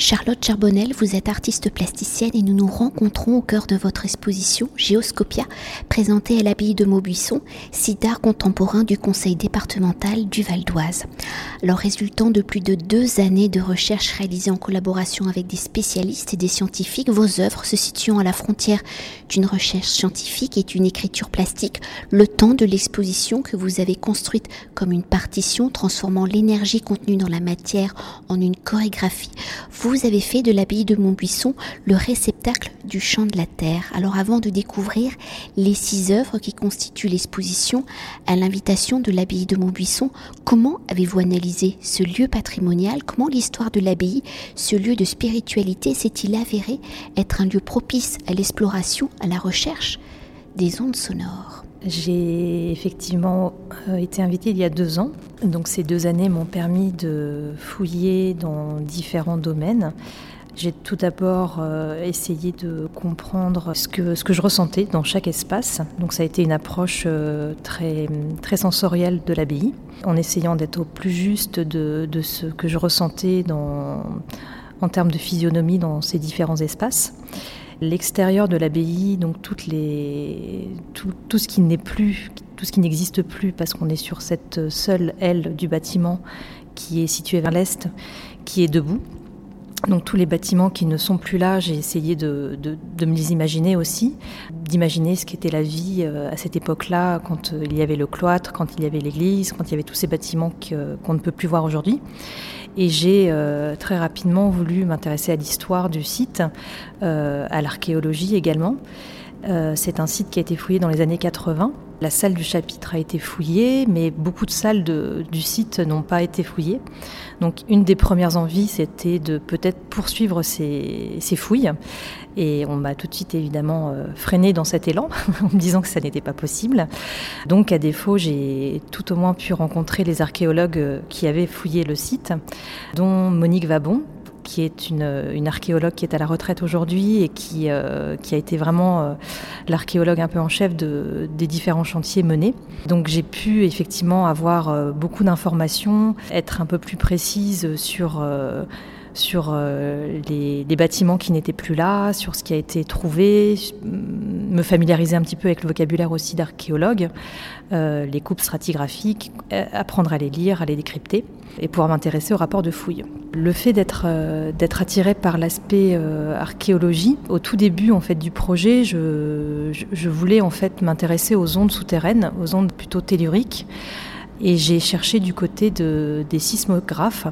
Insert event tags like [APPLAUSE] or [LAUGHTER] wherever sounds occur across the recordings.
Charlotte Charbonnel, vous êtes artiste plasticienne et nous nous rencontrons au cœur de votre exposition Géoscopia, présentée à l'abbaye de Maubuisson, site d'art contemporain du conseil départemental du Val d'Oise. Alors, résultant de plus de deux années de recherche réalisées en collaboration avec des spécialistes et des scientifiques, vos œuvres se situant à la frontière d'une recherche scientifique et d'une écriture plastique, le temps de l'exposition que vous avez construite comme une partition transformant l'énergie contenue dans la matière en une chorégraphie, vous avez fait de l'abbaye de Montbuisson le réceptacle du chant de la terre. Alors avant de découvrir les six œuvres qui constituent l'exposition à l'invitation de l'abbaye de Montbuisson, comment avez-vous analysé ce lieu patrimonial? Comment l'histoire de l'abbaye, ce lieu de spiritualité, s'est-il avéré être un lieu propice à l'exploration, à la recherche des ondes sonores? J'ai effectivement euh, été invitée il y a deux ans. Donc ces deux années m'ont permis de fouiller dans différents domaines. J'ai tout d'abord euh, essayé de comprendre ce que, ce que je ressentais dans chaque espace. Donc ça a été une approche euh, très, très sensorielle de l'abbaye, en essayant d'être au plus juste de, de, ce que je ressentais dans, en termes de physionomie dans ces différents espaces. L'extérieur de l'abbaye, donc toutes les, tout, tout ce qui n'est plus, tout ce qui n'existe plus, parce qu'on est sur cette seule aile du bâtiment qui est située vers l'est, qui est debout. Donc tous les bâtiments qui ne sont plus là, j'ai essayé de, de, me les imaginer aussi, d'imaginer ce qu'était la vie euh, à cette époque-là, quand euh, il y avait le cloître, quand il y avait l'église, quand il y avait tous ces bâtiments qu'on ne peut plus voir aujourd'hui. Et j'ai euh, très rapidement voulu m'intéresser à l'histoire du site, euh, à l'archéologie également. Euh, c'est un site qui a été fouillé dans les années 80. La salle du chapitre a été fouillée, mais beaucoup de salles du site n'ont pas été fouillées. Donc une des premières envies, c'était de peut-être poursuivre ces, ces, fouilles. Et on m'a tout de suite évidemment euh, freiné dans cet élan, [LAUGHS] en me disant que ça n'était pas possible. Donc à défaut, j'ai tout au moins pu rencontrer les archéologues euh, qui avaient fouillé le site, dont Monique Vabon, qui est une, une, archéologue qui est à la retraite aujourd'hui et qui, euh, qui, a été vraiment euh, l'archéologue un peu en chef de, des différents chantiers menés. Donc j'ai pu effectivement avoir euh, beaucoup d'informations, être un peu plus précise sur sur euh, les, bâtiments qui n'étaient plus là, sur ce qui a été trouvé, me familiariser un petit peu avec le vocabulaire aussi d'archéologue, euh, les coupes stratigraphiques, euh, apprendre à les lire, à les décrypter et pouvoir m'intéresser au rapport de fouilles. Le fait d'être attiré par l'aspect archéologie, au tout début en fait du projet, je, je, je voulais en fait m'intéresser aux ondes souterraines, aux ondes plutôt telluriques, et j'ai cherché du côté de, des sismographes.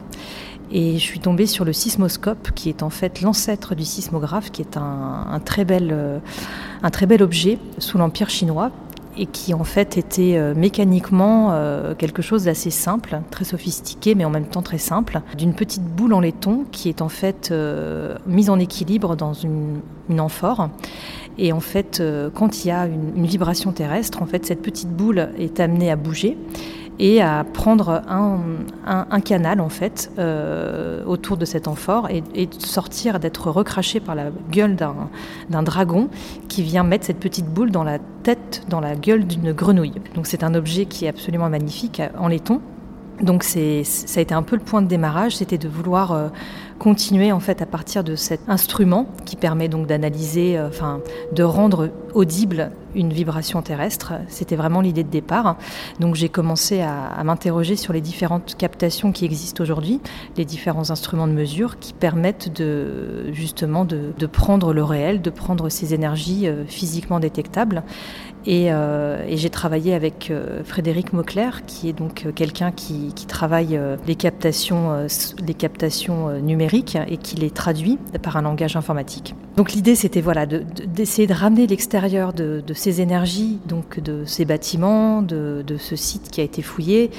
Et je suis tombée sur le sismoscope, qui est en fait l'ancêtre du sismographe, qui est un, très bel, euh, un très bel objet sous l'Empire chinois, et qui en fait était euh, mécaniquement euh, quelque chose d'assez simple, très sophistiqué, mais en même temps très simple, d'une petite boule en laiton qui est en fait mise en équilibre dans une, amphore. Et en fait, quand il y a une, une vibration terrestre, en fait, cette petite boule est amenée à bouger et à prendre un, canal en fait euh, autour de cet amphore et, sortir d'être recraché par la gueule d'un dragon qui vient mettre cette petite boule dans la tête, dans la gueule d'une grenouille. Donc c'est un objet qui est absolument magnifique en laiton. Donc ça a été un peu le point de démarrage, c'était de vouloir euh, continuer en fait à partir de cet instrument qui permet donc d'analyser, euh, enfin de rendre audible une vibration terrestre. C'était vraiment l'idée de départ. Donc j'ai commencé à, m'interroger sur les différentes captations qui existent aujourd'hui, les différents instruments de mesure qui permettent de justement de, prendre le réel, de prendre ces énergies euh, physiquement détectables. Et, euh, et j'ai travaillé avec Frédéric Mauclerc, qui est donc quelqu'un qui, qui, travaille les captations, les captations euh, et qui les traduit par un langage informatique. Donc l'idée, c'était voilà, d'essayer de, ramener l'extérieur de, ces énergies, donc de ces bâtiments, de, ce site qui a été fouillé,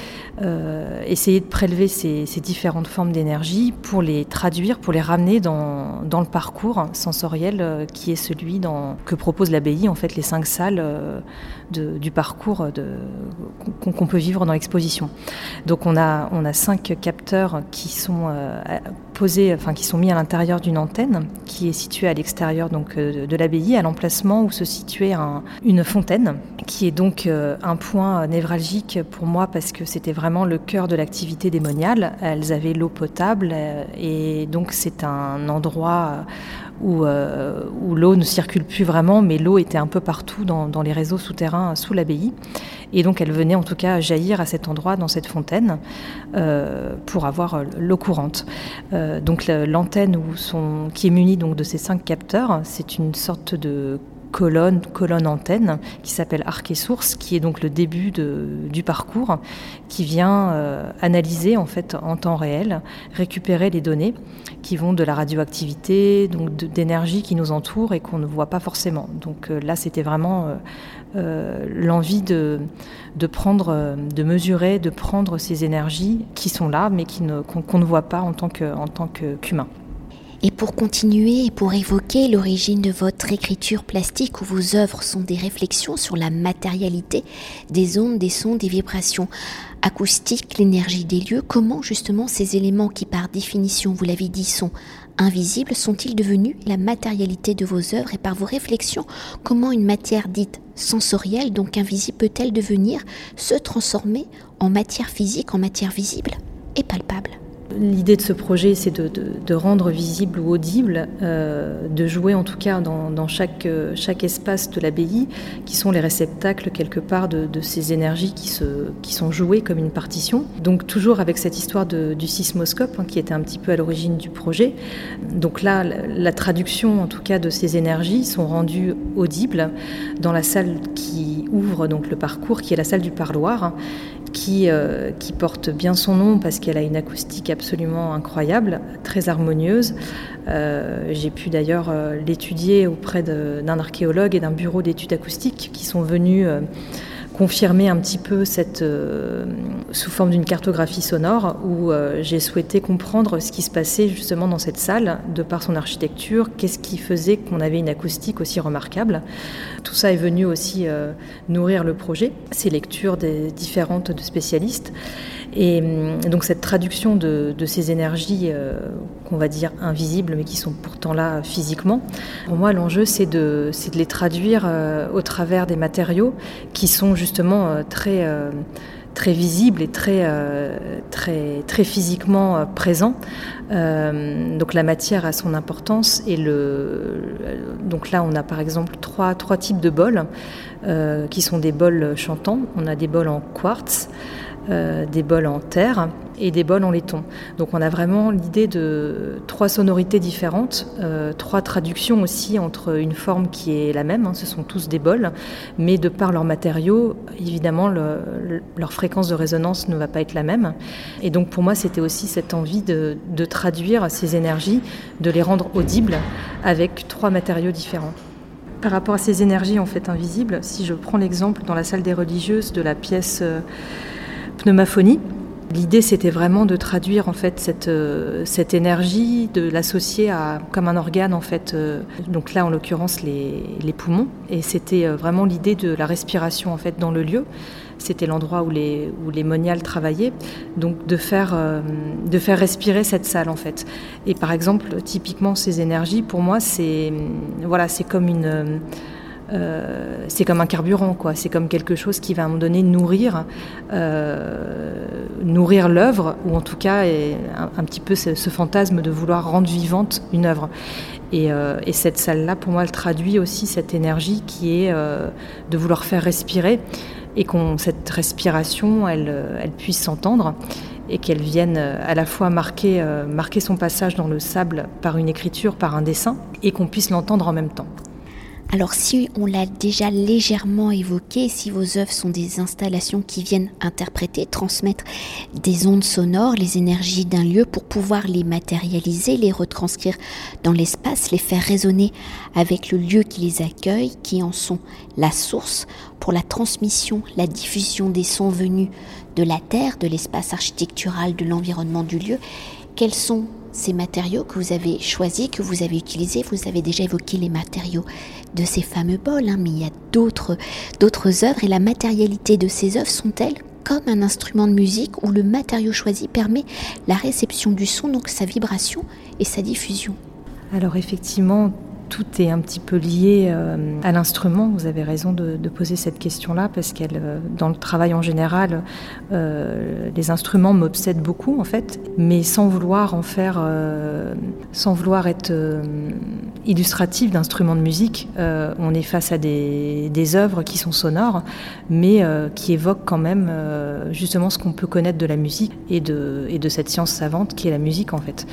euh, essayer de prélever ces, différentes formes d'énergie pour les traduire, pour les ramener dans, le parcours sensoriel euh, qui est celui que propose l'abbaye, en fait, les cinq salles euh, du parcours qu'on qu peut vivre dans l'exposition. Donc on a, on a cinq capteurs qui sont qui sont mis à l'intérieur d'une antenne qui est située à l'extérieur donc euh, de l'abbaye, à l'emplacement où se situait une fontaine, qui est donc euh, un point névralgique pour moi parce que c'était vraiment le cœur de l'activité démoniale. Elles avaient l'eau potable et donc c'est un endroit où, où l'eau ne circule plus vraiment, mais l'eau était un peu partout dans, les réseaux souterrains sous l'abbaye. Et donc elle venait en tout cas jaillir à cet endroit, dans cette fontaine, euh, pour avoir euh, l'eau courante. Euh, donc l'antenne qui est munie donc de ces cinq capteurs, c'est une sorte de colonne, colonne antenne qui s'appelle Arc et Source, qui est donc le début du parcours, qui vient analyser en fait en temps réel, récupérer les données qui vont de la radioactivité, donc d'énergie qui nous entoure et qu'on ne voit pas forcément. Donc là, c'était vraiment euh, l'envie de, de, prendre, de mesurer, de prendre ces énergies qui sont là, mais qu'on ne, voit pas en tant qu'humain. Et pour continuer et pour évoquer l'origine de votre écriture plastique où vos œuvres sont des réflexions sur la matérialité des ondes, des sons, des vibrations acoustiques, l'énergie des lieux, comment justement ces éléments qui par définition, vous l'avez dit, sont invisibles sont-ils devenus la matérialité de vos œuvres et par vos réflexions, comment une matière dite sensorielle, donc invisible, peut-elle devenir, se transformer en matière physique, en matière visible et palpable? L'idée de ce projet, c'est de, rendre visible ou audible, euh, de jouer en tout cas dans, chaque, chaque, espace de l'abbaye, qui sont les réceptacles quelque part de, ces énergies qui, sont jouées comme une partition. Donc toujours avec cette histoire du sismoscope hein, qui était un petit peu à l'origine du projet. Donc là, la, traduction en tout cas de ces énergies sont rendues audibles dans la salle qui ouvre donc le parcours, qui est la salle du parloir qui, euh, qui, porte bien son nom parce qu'elle a une acoustique absolument incroyable, très harmonieuse. Euh, j'ai pu d'ailleurs euh, l'étudier auprès d'un archéologue et d'un bureau d'études acoustiques qui sont venus confirmer un petit peu cette, euh, sous forme d'une cartographie sonore où euh, j'ai souhaité comprendre ce qui se passait justement dans cette salle, de par son architecture, qu'est-ce qui faisait qu'on avait une acoustique aussi remarquable. Tout ça est venu aussi euh, nourrir le projet, ces lectures des différentes spécialistes. Et hum, donc cette traduction de, ces énergies qu'on va dire invisibles mais qui sont pourtant là physiquement, pour moi l'enjeu c'est de, de les traduire au travers des matériaux qui sont justement euh, très, euh, très visible et très, euh, très, très physiquement présent. donc la matière a son importance et le, donc là on a par exemple trois, trois types de bols qui sont des bols chantants. On a des bols en quartz, des bols en terre et des bols en laiton. Donc on a vraiment l'idée de trois sonorités différentes, euh, trois traductions aussi entre une forme qui est la même, hein, ce sont tous des bols, mais de par leurs matériaux, évidemment, leur fréquence de résonance ne va pas être la même. Et donc pour moi, c'était aussi cette envie de, de traduire ces énergies, de les rendre audibles avec trois matériaux différents. Par rapport à ces énergies en fait invisibles, si je prends l'exemple dans la salle des religieuses de la pièce euh, Pneumaphonie, L'idée, c'était vraiment de traduire en fait cette, euh, cette énergie, de l'associer à comme un organe en fait. Euh, donc là, en l'occurrence, les, les, poumons. Et c'était euh, vraiment l'idée de la respiration en fait dans le lieu. C'était l'endroit où les, où les moniales travaillaient. Donc de faire, de faire respirer cette salle en fait. Et par exemple, typiquement ces énergies, pour moi, c'est voilà, c'est comme une euh, c'est comme un carburant, quoi. C'est comme quelque chose qui va à un moment donné nourrir, euh, nourrir l'œuvre, ou en tout cas un, petit peu ce, fantasme de vouloir rendre vivante une œuvre. Euh, et, cette salle-là, pour moi, elle traduit aussi cette énergie qui est de vouloir faire respirer et qu'on cette respiration, elle, elle puisse s'entendre et qu'elle vienne à la fois marquer, marquer son passage dans le sable par une écriture, par un dessin, et qu'on puisse l'entendre en même temps. Alors si on l'a déjà légèrement évoqué, si vos œuvres sont des installations qui viennent interpréter, transmettre des ondes sonores, les énergies d'un lieu pour pouvoir les matérialiser, les retranscrire dans l'espace, les faire résonner avec le lieu qui les accueille, qui en sont la source pour la transmission, la diffusion des sons venus de la terre, de l'espace architectural, de l'environnement du lieu, quels sont ces matériaux que vous avez choisis, que vous avez utilisés. Vous avez déjà évoqué les matériaux de ces fameux bols, hein, mais il y a d'autres, d'autres œuvres et la matérialité de ces œuvres sont-elles comme un instrument de musique où le matériau choisi permet la réception du son, donc sa vibration et sa diffusion? Alors effectivement, tout est un petit peu lié euh, à l'instrument. Vous avez raison de, poser cette question-là parce qu'elle, euh, dans le travail en général, euh, les instruments m'obsèdent beaucoup en fait, mais sans vouloir en faire, sans vouloir être illustratif d'instruments de musique. on est face à des, œuvres qui sont sonores, mais qui évoquent quand même justement ce qu'on peut connaître de la musique et de cette science savante qui est la musique en fait.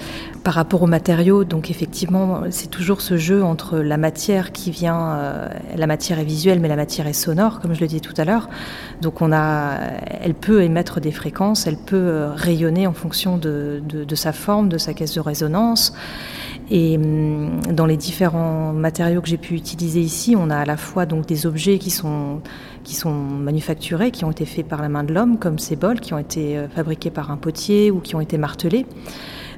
Par rapport aux matériaux, donc effectivement, c'est toujours ce jeu entre la matière qui vient, euh, la matière est visuelle, mais la matière est sonore, comme je le disais tout à l'heure. Donc on a, elle peut émettre des fréquences, elle peut euh, rayonner en fonction de, sa forme, de sa caisse de résonance. Et hum, dans les différents matériaux que j'ai pu utiliser ici, on a à la fois donc des objets qui sont qui sont manufacturés, qui ont été faits par la main de l'homme, comme ces bols qui ont été euh, fabriqués par un potier ou qui ont été martelés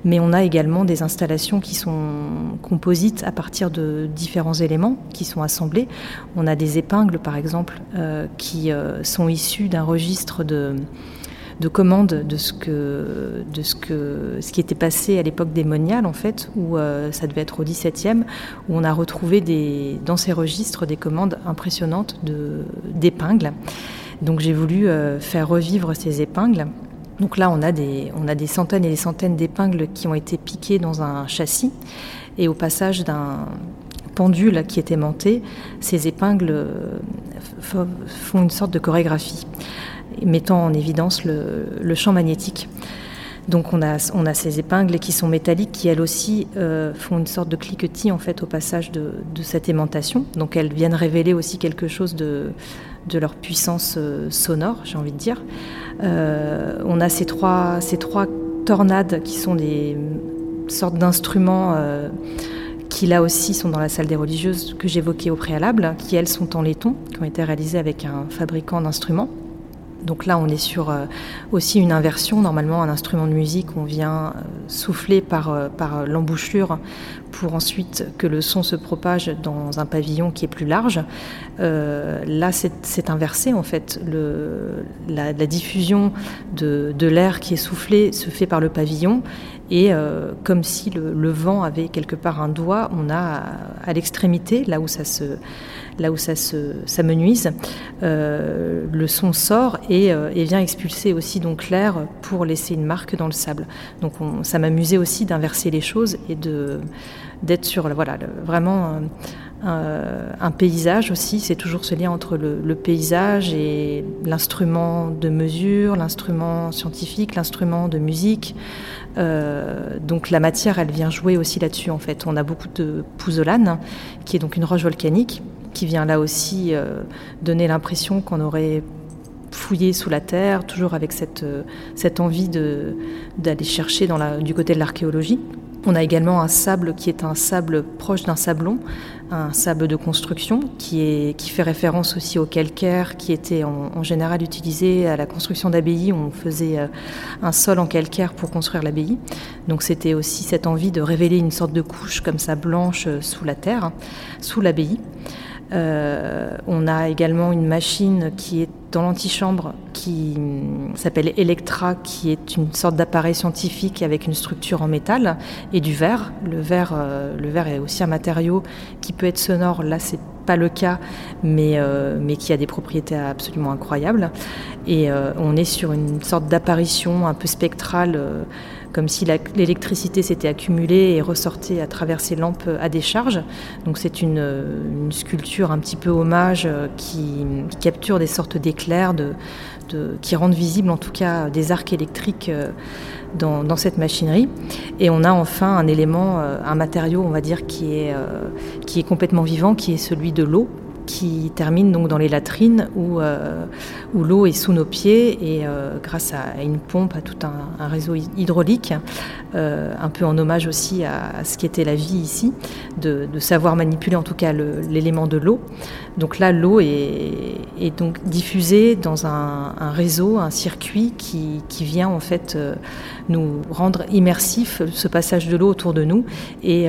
mais on a également des installations qui sont composites à partir de différents éléments qui sont assemblés. On a des épingles, par exemple, euh, qui euh, sont issues d'un registre de de commandes de ce que de ce que ce qui était passé à l'époque des moniales en fait où euh, ça devait être au XVIIe où on a retrouvé des dans ces registres des commandes impressionnantes d'épingles donc j'ai voulu faire revivre ces épingles donc là, on a, des, centaines et des centaines d'épingles qui ont été piquées dans un châssis. Et au passage d'un pendule qui est aimanté, ces épingles euh, font une sorte de chorégraphie, mettant en évidence le, champ magnétique. Donc on a, on ces épingles qui sont métalliques, qui elles aussi euh, font une sorte de cliquetis en fait au passage de, de, cette aimantation. Donc elles viennent révéler aussi quelque chose de, de leur puissance euh, sonore, j'ai envie de dire. Euh, on a ces trois, tornades qui sont des sortes d'instruments euh, qui là aussi sont dans la salle des religieuses que j'évoquais au préalable, qui elles sont en laiton, qui ont été réalisées avec un fabricant d'instruments. Donc là, on est sur aussi une inversion. Normalement, un instrument de musique, on vient souffler par, par l'embouchure pour ensuite que le son se propage dans un pavillon qui est plus large. Euh, là, c'est inversé en fait. Le, la, diffusion de, de l'air qui est soufflé se fait par le pavillon et euh, comme si le, vent avait quelque part un doigt, on a à, l'extrémité, là où ça se, là où ça se, s'amenuise, euh, le son sort et, et, vient expulser aussi donc l'air pour laisser une marque dans le sable. Donc ça m'amusait aussi d'inverser les choses et d'être sur voilà, vraiment un, paysage aussi. C'est toujours ce lien entre le, paysage et l'instrument de mesure, l'instrument scientifique, l'instrument de musique. Euh, donc la matière, elle vient jouer aussi là-dessus en fait. On a beaucoup de pouzzolane, qui est donc une roche volcanique, qui vient là aussi euh, donner l'impression qu'on aurait fouillé sous la terre, toujours avec cette, euh, cette envie d'aller chercher du côté de l'archéologie. On a également un sable qui est un sable proche d'un sablon, un sable de construction qui, est, qui fait référence aussi au calcaire qui était en, général utilisé à la construction d'abbayes. On faisait euh, un sol en calcaire pour construire l'abbaye. Donc c'était aussi cette envie de révéler une sorte de couche comme ça blanche sous la terre, sous l'abbaye. Euh, on a également une machine qui est dans l'antichambre qui s'appelle Electra, qui est une sorte d'appareil scientifique avec une structure en métal et du verre. Le verre, euh, est aussi un matériau qui peut être sonore. Là, c'est pas le cas, mais, euh, mais qui a des propriétés absolument incroyables. Et on est sur une sorte d'apparition un peu spectrale comme si l'électricité s'était accumulée et ressortait à travers ces lampes à décharge. C'est une, sculpture un petit peu hommage euh, qui, capture des sortes d'éclairs, qui rendent visibles en tout cas des arcs électriques euh, dans, cette machinerie. Et on a enfin un élément, euh, un matériau, on va dire, qui est complètement vivant, qui est celui de l'eau qui termine donc dans les latrines où, euh, l'eau est sous nos pieds et euh, grâce à une pompe, à tout un, réseau hydraulique, euh, un peu en hommage aussi à, ce qui était la vie ici, de, savoir manipuler en tout cas l'élément de l'eau. Donc là, l'eau est, donc diffusée dans un, réseau, un circuit qui, vient en fait nous rendre immersif ce passage de l'eau autour de nous et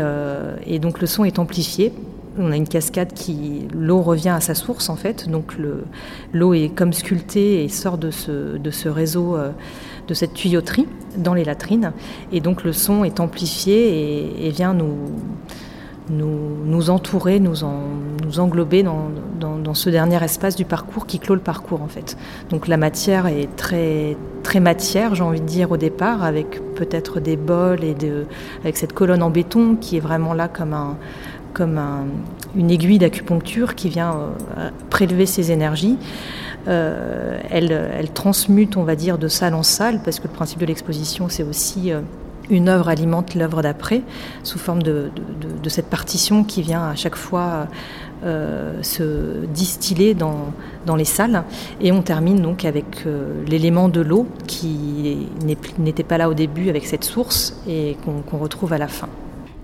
donc le son est amplifié on a une cascade qui l'eau revient à sa source en fait, donc l'eau est comme sculptée et sort de ce, réseau, de cette tuyauterie dans les latrines, et donc le son est amplifié et vient nous nous, entourer, nous, nous englober dans, ce dernier espace du parcours qui clôt le parcours en fait. Donc la matière est très, très matière, j'ai envie de dire au départ, avec peut-être des bols et de, avec cette colonne en béton qui est vraiment là comme, un, comme une aiguille d'acupuncture qui vient euh, prélever ses énergies. Euh, elle, transmute, on va dire, de salle en salle, parce que le principe de l'exposition, c'est aussi euh, une œuvre alimente l'œuvre d'après, sous forme de, cette partition qui vient à chaque fois se distiller dans, les salles. Et on termine donc avec l'élément de l'eau qui n'était pas là au début avec cette source et qu'on retrouve à la fin.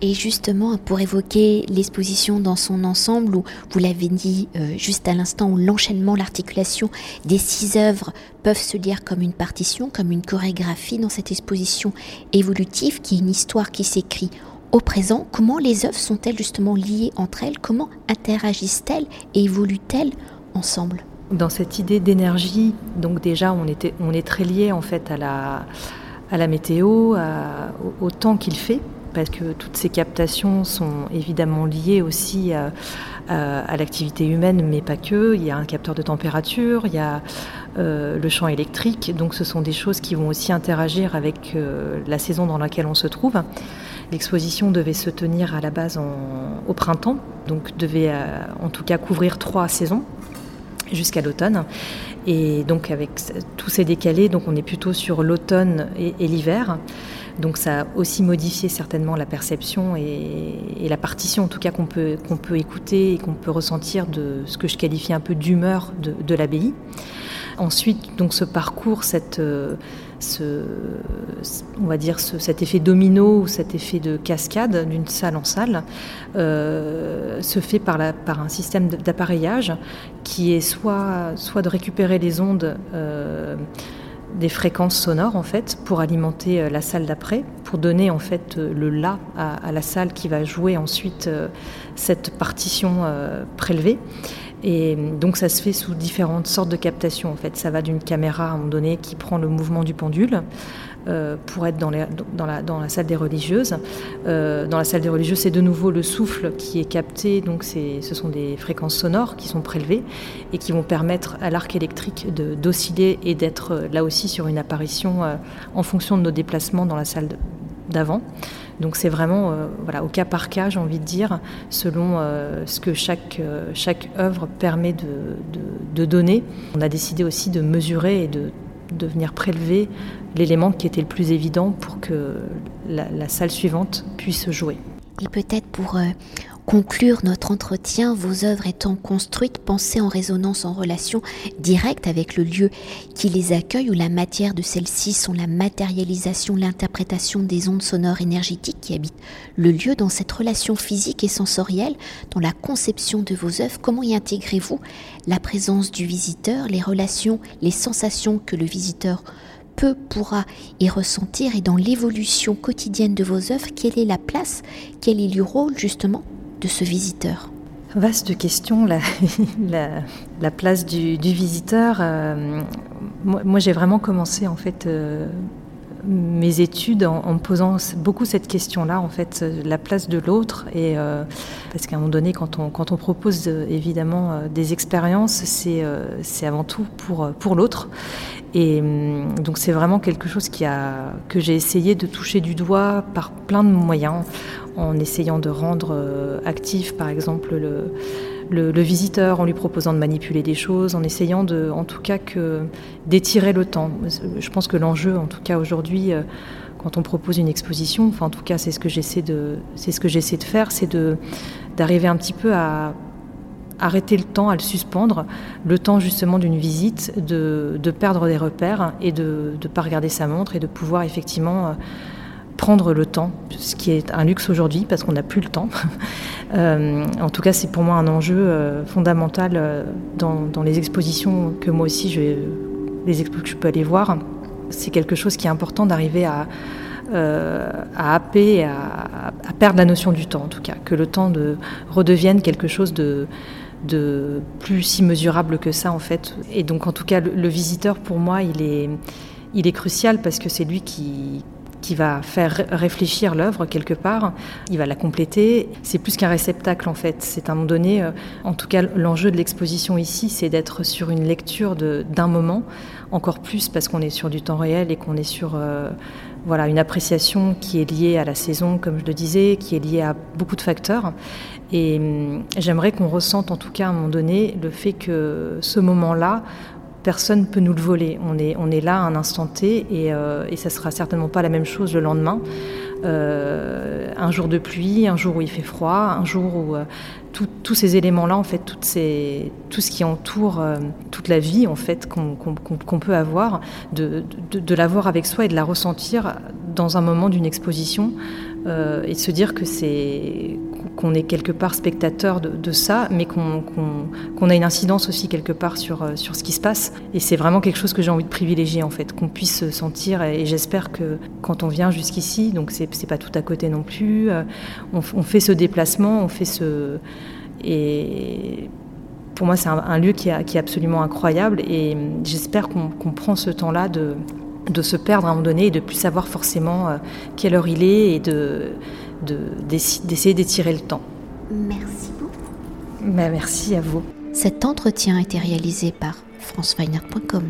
Et justement, pour évoquer l'exposition dans son ensemble, où vous l'avez dit euh, juste à l'instant, où l'enchaînement, l'articulation des six œuvres peuvent se lire comme une partition, comme une chorégraphie dans cette exposition évolutive, qui est une histoire qui s'écrit au présent, comment les œuvres sont-elles justement liées entre elles? Comment interagissent-elles et évoluent-elles ensemble? Dans cette idée d'énergie, donc déjà on, est très lié en fait à la météo, au temps qu'il fait parce que toutes ces captations sont évidemment liées aussi à, l'activité humaine, mais pas que. Il y a un capteur de température, il y a euh, le champ électrique, donc ce sont des choses qui vont aussi interagir avec euh, la saison dans laquelle on se trouve. L'exposition devait se tenir à la base au printemps, donc devait euh, en tout cas couvrir trois saisons jusqu'à l'automne. Et donc avec tous ces décalés, donc on est plutôt sur l'automne et l'hiver. Donc ça a aussi modifié certainement la perception et, la partition en tout cas qu'on peut, peut écouter et qu'on peut ressentir de ce que je qualifie un peu d'humeur de, l'abbaye. Ensuite, donc ce parcours, cette, ce, on va dire cet effet domino cet effet de cascade d'une salle en salle, euh, se fait par, la, par un système d'appareillage qui est soit, soit de récupérer les ondes. Euh, des fréquences sonores en fait pour alimenter euh, la salle d'après, pour donner en fait euh, le la à, la salle qui va jouer ensuite euh, cette partition prélevée. Et donc ça se fait sous différentes sortes de captations en fait. Ça va d'une caméra à un moment donné qui prend le mouvement du pendule euh, pour être dans, la, salle des religieuses. Euh, dans la salle des religieuses, c'est de nouveau le souffle qui est capté, donc ce sont des fréquences sonores qui sont prélevées et qui vont permettre à l'arc électrique d'osciller et d'être euh, là aussi sur une apparition en fonction de nos déplacements dans la salle d'avant. Donc c'est vraiment voilà, au cas par cas, j'ai envie de dire, selon ce que chaque, chaque œuvre permet de, de, donner. On a décidé aussi de mesurer et de de venir prélever l'élément qui était le plus évident pour que la, salle suivante puisse jouer. Et peut-être pour euh, conclure notre entretien, vos œuvres étant construites, pensées en résonance, en relation directe avec le lieu qui les accueille, où la matière de celles-ci sont la matérialisation, l'interprétation des ondes sonores énergétiques qui habitent le lieu dans cette relation physique et sensorielle, dans la conception de vos œuvres, comment y intégrez-vous la présence du visiteur, les relations, les sensations que le visiteur peut pourra y ressentir et dans l'évolution quotidienne de vos œuvres, quelle est la place, quel est le rôle justement ce visiteur Vaste question, la, [LAUGHS] la, place du, visiteur. Euh, moi, j'ai vraiment commencé en fait euh, mes études en, me posant beaucoup cette question-là, en fait, la place de l'autre. Euh, parce qu'à un moment donné, quand on, quand on propose euh, évidemment euh, des expériences, c'est c'est avant tout pour, pour l'autre. Et hum, donc c'est vraiment quelque chose qui a, que j'ai essayé de toucher du doigt par plein de moyens, en essayant de rendre actif, par exemple, le le, visiteur en lui proposant de manipuler des choses, en essayant en tout cas d'étirer le temps. Je pense que l'enjeu, en tout cas aujourd'hui, euh, quand on propose une exposition, enfin en tout cas c'est ce que j'essaie de, de faire, c'est d'arriver un petit peu à arrêter le temps, à le suspendre, le temps justement d'une visite, de, de, perdre des repères et de ne pas regarder sa montre et de pouvoir effectivement euh, prendre le temps, ce qui est un luxe aujourd'hui parce qu'on n'a plus le temps. [LAUGHS] Euh, en tout cas, c'est pour moi un enjeu euh, fondamental euh, dans, les expositions que moi aussi, je, les expos que je peux aller voir. C'est quelque chose qui est important d'arriver à, à happer, à, perdre la notion du temps en tout cas, que le temps de, redevienne quelque chose de, plus si mesurable que ça en fait. Et donc en tout cas, le, visiteur pour moi, il est crucial parce que c'est lui qui, qui va faire réfléchir l'œuvre quelque part, il va la compléter. C'est plus qu'un réceptacle en fait. C'est à un moment donné, euh, en tout cas l'enjeu de l'exposition ici, c'est d'être sur une lecture d'un moment, encore plus parce qu'on est sur du temps réel et qu'on est sur euh, voilà, une appréciation qui est liée à la saison, comme je le disais, qui est liée à beaucoup de facteurs. Et hum, j'aimerais qu'on ressente en tout cas à un moment donné le fait que ce moment-là, personne ne peut nous le voler. On est, là à un instant T et, euh, ça sera certainement pas la même chose le lendemain. Euh, un jour de pluie, un jour où il fait froid, un jour où euh, tous ces éléments-là, en fait, tout ce qui entoure toute la vie, en fait, qu'on peut avoir, de, de, l'avoir avec soi et de la ressentir dans un moment d'une exposition et de se dire que c'est qu'on est quelque part spectateur de, ça, mais qu'on qu a une incidence aussi quelque part sur, euh, sur ce qui se passe. Et c'est vraiment quelque chose que j'ai envie de privilégier en fait, qu'on puisse sentir. Et, j'espère que quand on vient jusqu'ici, donc c'est pas tout à côté non plus, euh, on, fait ce déplacement, on fait ce et pour moi, c'est un, lieu qui, est absolument incroyable et j'espère qu'on prend ce temps-là de, de se perdre à un moment donné et de plus savoir forcément euh, quelle heure il est et de, d'essayer de, d'étirer le temps. Merci beaucoup. Ben, merci à vous. Cet entretien a été réalisé par franceweiner.com.